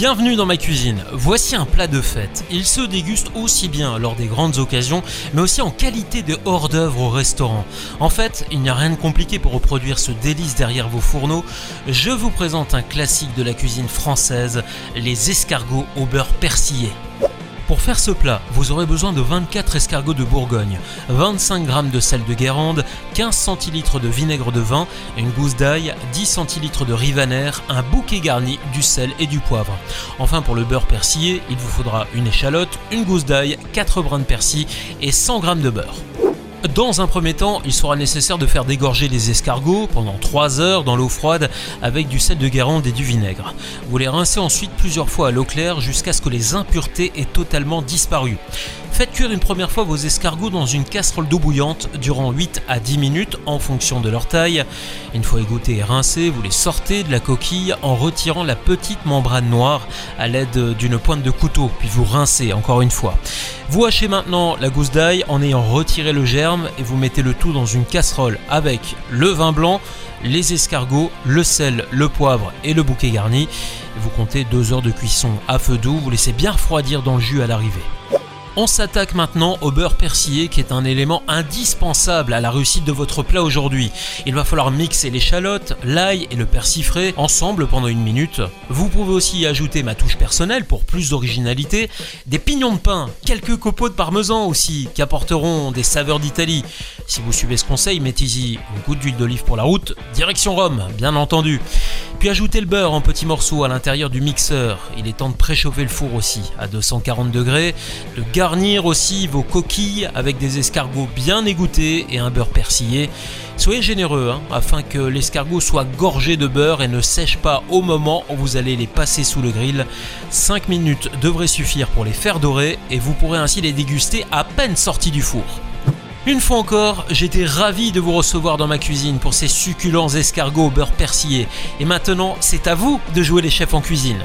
Bienvenue dans ma cuisine. Voici un plat de fête. Il se déguste aussi bien lors des grandes occasions, mais aussi en qualité de hors-d'œuvre au restaurant. En fait, il n'y a rien de compliqué pour reproduire ce délice derrière vos fourneaux. Je vous présente un classique de la cuisine française, les escargots au beurre persillé. Pour faire ce plat, vous aurez besoin de 24 escargots de Bourgogne, 25 g de sel de Guérande, 15 centilitres de vinaigre de vin, une gousse d'ail, 10 centilitres de rivaner, un bouquet garni, du sel et du poivre. Enfin pour le beurre persillé, il vous faudra une échalote, une gousse d'ail, 4 brins de persil et 100 g de beurre. Dans un premier temps, il sera nécessaire de faire dégorger les escargots pendant 3 heures dans l'eau froide avec du sel de Guérande et du vinaigre. Vous les rincez ensuite plusieurs fois à l'eau claire jusqu'à ce que les impuretés aient totalement disparu. Faites cuire une première fois vos escargots dans une casserole d'eau bouillante durant 8 à 10 minutes en fonction de leur taille. Une fois égouttés et rincés, vous les sortez de la coquille en retirant la petite membrane noire à l'aide d'une pointe de couteau, puis vous rincez encore une fois. Vous hachez maintenant la gousse d'ail en ayant retiré le germe et vous mettez le tout dans une casserole avec le vin blanc, les escargots, le sel, le poivre et le bouquet garni. Vous comptez 2 heures de cuisson à feu doux, vous laissez bien refroidir dans le jus à l'arrivée. On s'attaque maintenant au beurre persillé qui est un élément indispensable à la réussite de votre plat aujourd'hui. Il va falloir mixer l'échalote, l'ail et le persil frais ensemble pendant une minute. Vous pouvez aussi ajouter ma touche personnelle pour plus d'originalité, des pignons de pain, quelques copeaux de parmesan aussi qui apporteront des saveurs d'Italie. Si vous suivez ce conseil, mettez-y une goutte d'huile d'olive pour la route, direction Rome, bien entendu. Puis ajoutez le beurre en petits morceaux à l'intérieur du mixeur. Il est temps de préchauffer le four aussi à 240 degrés, de garnir aussi vos coquilles avec des escargots bien égouttés et un beurre persillé. Soyez généreux hein, afin que l'escargot soit gorgé de beurre et ne sèche pas au moment où vous allez les passer sous le grill. 5 minutes devraient suffire pour les faire dorer et vous pourrez ainsi les déguster à peine sortis du four. Une fois encore, j'étais ravi de vous recevoir dans ma cuisine pour ces succulents escargots au beurre persillé. Et maintenant, c'est à vous de jouer les chefs en cuisine.